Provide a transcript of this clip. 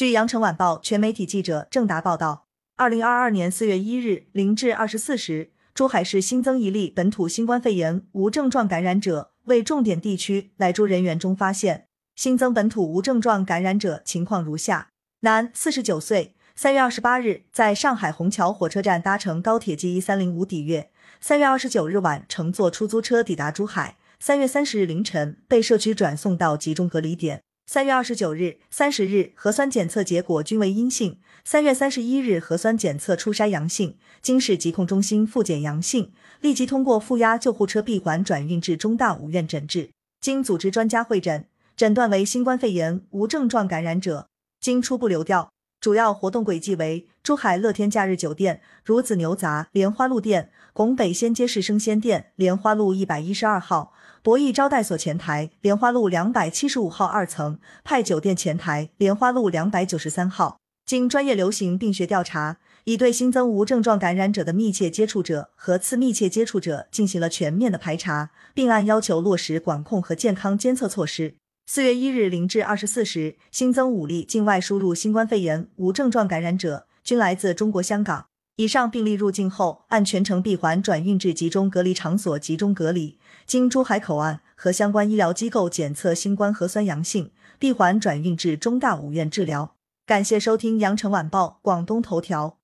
据羊城晚报全媒体记者郑达报道，二零二二年四月一日零至二十四时，珠海市新增一例本土新冠肺炎无症状感染者，为重点地区来珠人员中发现新增本土无症状感染者情况如下：男，四十九岁，三月二十八日在上海虹桥火车站搭乘高铁 G 一三零五抵粤，三月二十九日晚乘坐出租车抵达珠海，三月三十日凌晨被社区转送到集中隔离点。三月二十九日、三十日核酸检测结果均为阴性，三月三十一日核酸检测初筛阳性，经市疾控中心复检阳性，立即通过负压救护车闭环转运至中大五院诊治。经组织专家会诊，诊断为新冠肺炎无症状感染者。经初步流调，主要活动轨迹为珠海乐天假日酒店、孺子牛杂莲花路店、拱北仙街市生鲜店莲花路一百一十二号。博弈招待所前台，莲花路两百七十五号二层；派酒店前台，莲花路两百九十三号。经专业流行病学调查，已对新增无症状感染者的密切接触者和次密切接触者进行了全面的排查，并按要求落实管控和健康监测措施。四月一日零至二十四时，新增五例境外输入新冠肺炎无症状感染者，均来自中国香港。以上病例入境后，按全程闭环转运至集中隔离场所集中隔离，经珠海口岸和相关医疗机构检测新冠核酸阳性，闭环转运至中大五院治疗。感谢收听羊城晚报广东头条。